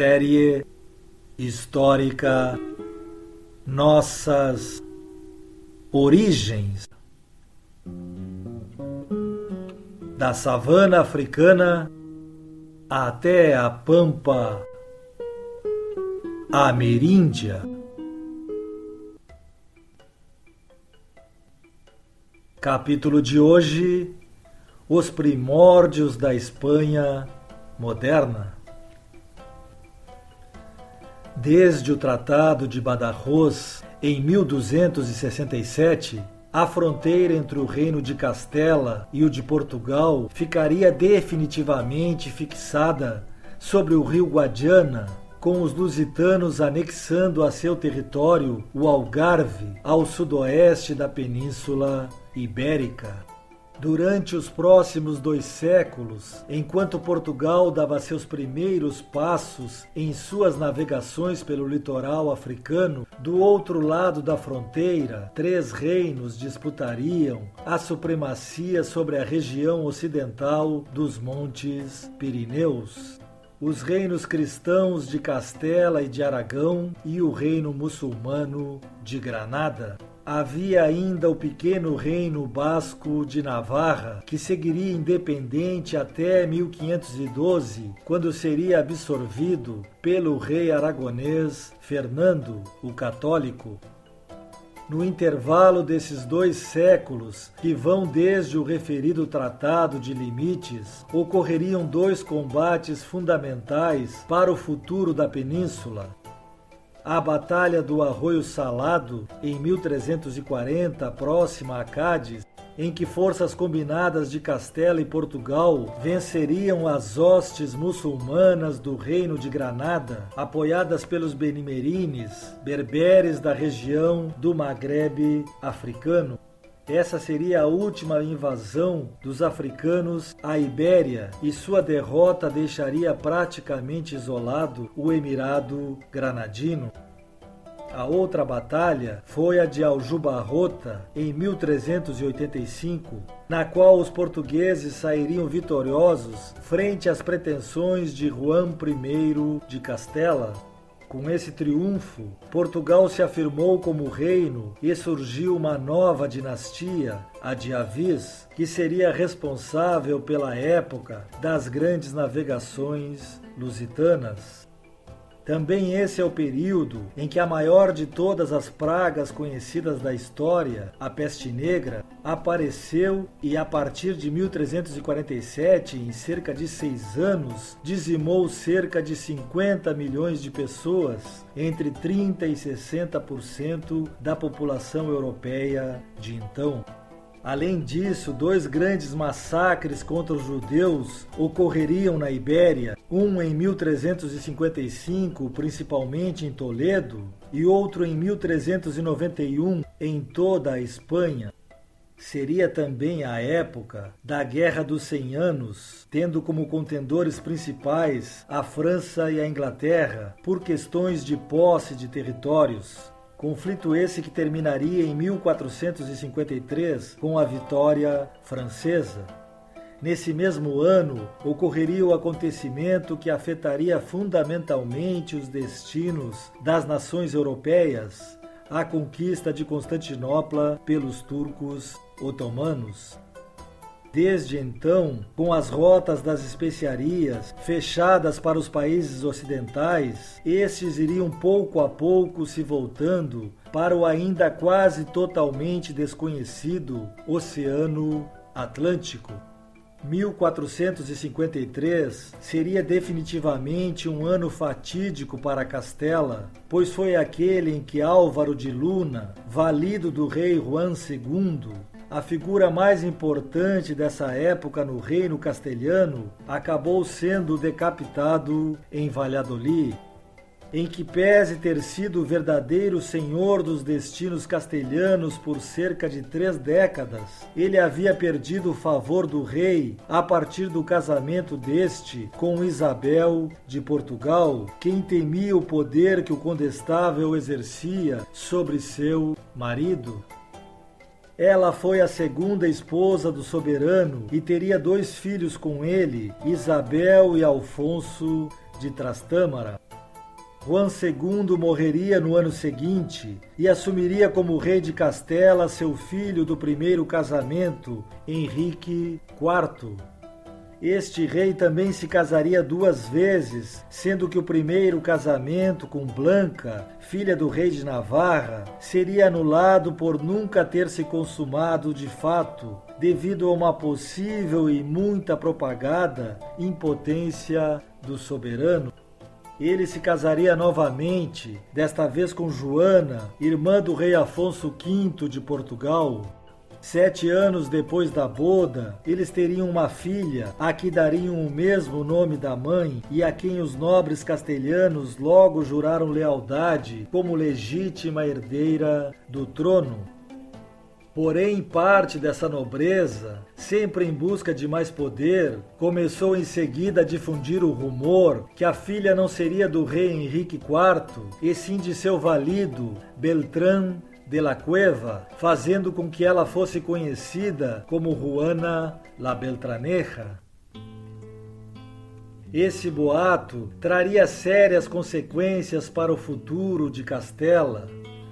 Série histórica Nossas Origens. Da savana africana até a pampa ameríndia. Capítulo de hoje: Os primórdios da Espanha moderna. Desde o Tratado de Badajoz, em 1267, a fronteira entre o Reino de Castela e o de Portugal ficaria definitivamente fixada sobre o rio Guadiana, com os lusitanos anexando a seu território o Algarve ao sudoeste da Península Ibérica. Durante os próximos dois séculos, enquanto Portugal dava seus primeiros passos em suas navegações pelo litoral africano, do outro lado da fronteira, três reinos disputariam a supremacia sobre a região ocidental dos Montes Pirineus os reinos cristãos de Castela e de Aragão e o reino muçulmano de Granada. Havia ainda o pequeno reino basco de Navarra, que seguiria independente até 1512, quando seria absorvido pelo rei aragonês Fernando o Católico. No intervalo desses dois séculos, que vão desde o referido Tratado de Limites, ocorreriam dois combates fundamentais para o futuro da península a Batalha do Arroio Salado, em 1340, próxima a Cádiz, em que forças combinadas de Castela e Portugal venceriam as hostes muçulmanas do Reino de Granada, apoiadas pelos benimerines, berberes da região do Maghreb africano. Essa seria a última invasão dos africanos à Ibéria e sua derrota deixaria praticamente isolado o Emirado Granadino. A outra batalha foi a de Aljubarrota, em 1385, na qual os portugueses sairiam vitoriosos frente às pretensões de Juan I de Castela, com esse triunfo, Portugal se afirmou como reino e surgiu uma nova dinastia, a de Avis, que seria responsável pela época das grandes navegações lusitanas. Também esse é o período em que a maior de todas as pragas conhecidas da história, a peste negra, apareceu e a partir de 1347, em cerca de seis anos, dizimou cerca de 50 milhões de pessoas, entre 30 e 60% da população europeia de então. Além disso, dois grandes massacres contra os judeus ocorreriam na Ibéria, um em 1355, principalmente em Toledo, e outro em 1391 em toda a Espanha. Seria também a época da Guerra dos Cem Anos, tendo como contendores principais a França e a Inglaterra por questões de posse de territórios. Conflito esse que terminaria em 1453 com a vitória francesa. Nesse mesmo ano, ocorreria o acontecimento que afetaria fundamentalmente os destinos das nações europeias, a conquista de Constantinopla pelos turcos otomanos. Desde então, com as rotas das especiarias fechadas para os países ocidentais, estes iriam pouco a pouco se voltando para o ainda quase totalmente desconhecido Oceano Atlântico. 1453 seria definitivamente um ano fatídico para Castela, pois foi aquele em que Álvaro de Luna, valido do rei Juan II, a figura mais importante dessa época no reino castelhano, acabou sendo decapitado em Valladolid em que pese ter sido o verdadeiro senhor dos destinos castelhanos por cerca de três décadas, ele havia perdido o favor do rei a partir do casamento deste com Isabel de Portugal, quem temia o poder que o condestável exercia sobre seu marido. Ela foi a segunda esposa do soberano e teria dois filhos com ele, Isabel e Alfonso de Trastâmara. Juan II morreria no ano seguinte e assumiria como rei de Castela seu filho do primeiro casamento, Henrique IV. Este rei também se casaria duas vezes, sendo que o primeiro casamento com Blanca, filha do rei de Navarra, seria anulado por nunca ter se consumado de fato, devido a uma possível e muita propagada impotência do soberano ele se casaria novamente, desta vez com Joana, irmã do rei Afonso V de Portugal. Sete anos depois da boda, eles teriam uma filha, a que dariam o mesmo nome da mãe e a quem os nobres castelhanos logo juraram lealdade como legítima herdeira do trono. Porém, parte dessa nobreza, sempre em busca de mais poder, começou em seguida a difundir o rumor que a filha não seria do rei Henrique IV, e sim de seu valido Beltrán de la Cueva, fazendo com que ela fosse conhecida como Juana la Beltraneja. Esse boato traria sérias consequências para o futuro de Castela.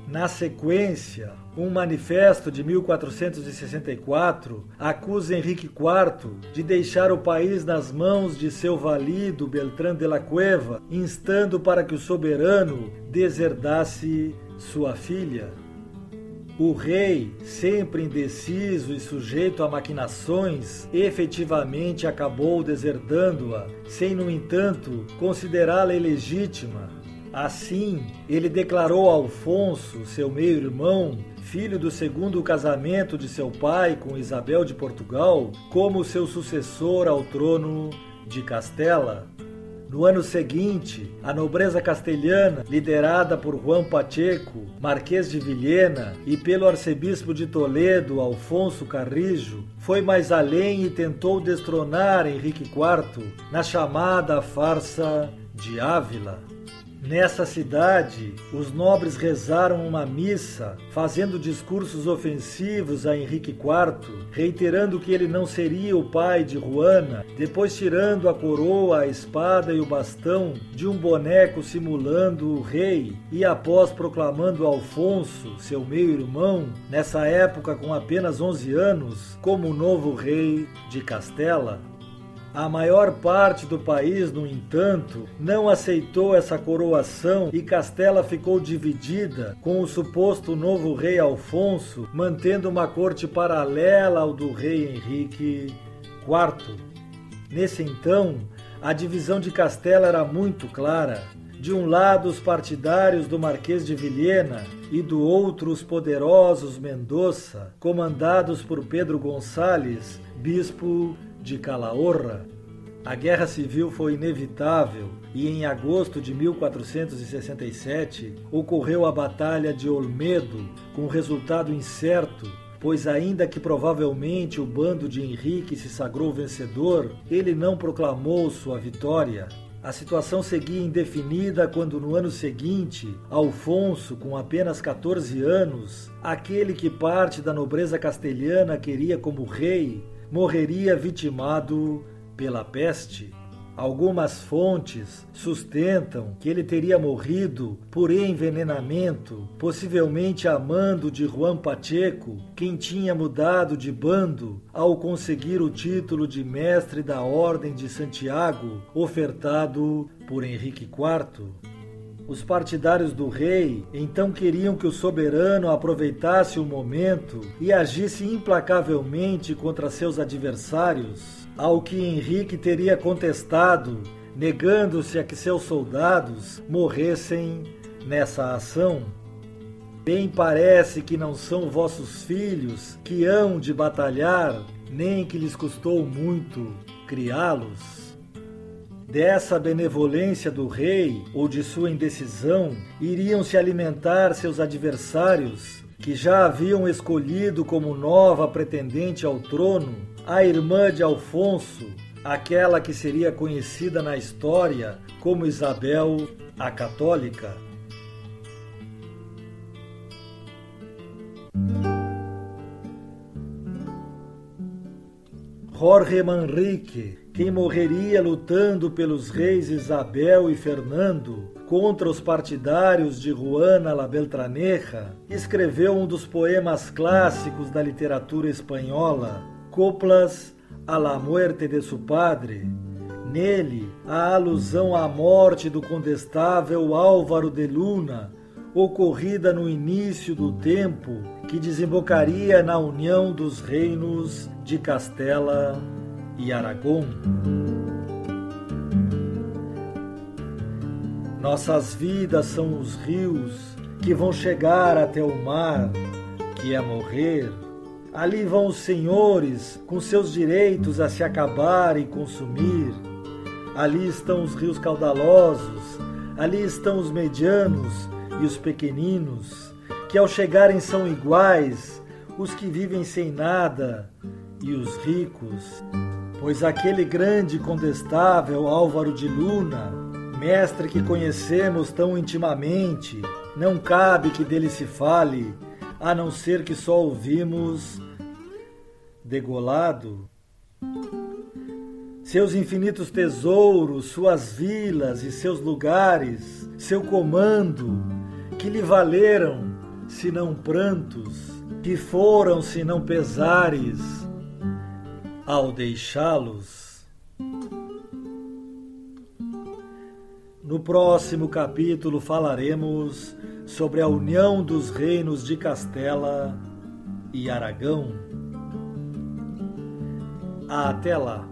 Na sequência, um manifesto de 1464 acusa Henrique IV de deixar o país nas mãos de seu valido Beltrán de la Cueva, instando para que o soberano deserdasse sua filha. O rei, sempre indeciso e sujeito a maquinações, efetivamente acabou deserdando-a, sem, no entanto, considerá-la ilegítima Assim, ele declarou a Alfonso, seu meio-irmão, filho do segundo casamento de seu pai com Isabel de Portugal, como seu sucessor ao trono de Castela. No ano seguinte, a nobreza castelhana, liderada por Juan Pacheco, Marquês de Vilhena, e pelo arcebispo de Toledo, Alfonso Carrijo, foi mais além e tentou destronar Henrique IV na chamada farsa de Ávila. Nessa cidade, os nobres rezaram uma missa, fazendo discursos ofensivos a Henrique IV, reiterando que ele não seria o pai de Juana, depois tirando a coroa, a espada e o bastão de um boneco simulando o rei, e após proclamando Alfonso, seu meio-irmão, nessa época com apenas 11 anos, como novo rei de Castela. A maior parte do país, no entanto, não aceitou essa coroação e Castela ficou dividida, com o suposto novo rei Alfonso mantendo uma corte paralela ao do rei Henrique IV. Nesse então, a divisão de Castela era muito clara. De um lado, os partidários do Marquês de Vilhena e do outro, os poderosos Mendoza, comandados por Pedro Gonçalves, bispo de Calahorra. A guerra civil foi inevitável e em agosto de 1467 ocorreu a Batalha de Olmedo, com resultado incerto, pois, ainda que provavelmente o bando de Henrique se sagrou vencedor, ele não proclamou sua vitória. A situação seguia indefinida quando, no ano seguinte, Alfonso, com apenas 14 anos, aquele que parte da nobreza castelhana queria como rei, morreria vitimado pela peste. Algumas fontes sustentam que ele teria morrido por envenenamento, possivelmente a mando de Juan Pacheco, quem tinha mudado de bando ao conseguir o título de mestre da Ordem de Santiago, ofertado por Henrique IV. Os partidários do rei então queriam que o soberano aproveitasse o momento e agisse implacavelmente contra seus adversários, ao que Henrique teria contestado, negando-se a que seus soldados morressem nessa ação. Bem parece que não são vossos filhos que hão de batalhar, nem que lhes custou muito criá-los. Dessa benevolência do rei ou de sua indecisão iriam se alimentar seus adversários, que já haviam escolhido como nova pretendente ao trono a irmã de Alfonso, aquela que seria conhecida na história como Isabel a Católica. Jorge Manrique, quem morreria lutando pelos reis Isabel e Fernando contra os partidários de Juana la Beltraneja, escreveu um dos poemas clássicos da literatura espanhola, Coplas a la muerte de su padre. Nele, a alusão à morte do condestável Álvaro de Luna, ocorrida no início do tempo que desembocaria na união dos reinos de Castela e Aragão. Nossas vidas são os rios que vão chegar até o mar, que é morrer. Ali vão os senhores com seus direitos a se acabar e consumir. Ali estão os rios caudalosos, ali estão os medianos e os pequeninos, que ao chegarem são iguais, os que vivem sem nada e os ricos. Pois aquele grande condestável Álvaro de Luna, mestre que conhecemos tão intimamente, não cabe que dele se fale, a não ser que só ouvimos degolado seus infinitos tesouros, suas vilas e seus lugares, seu comando, que lhe valeram, se não prantos, que foram, se não pesares, ao deixá-los. No próximo capítulo falaremos sobre a união dos reinos de Castela e Aragão. Até lá!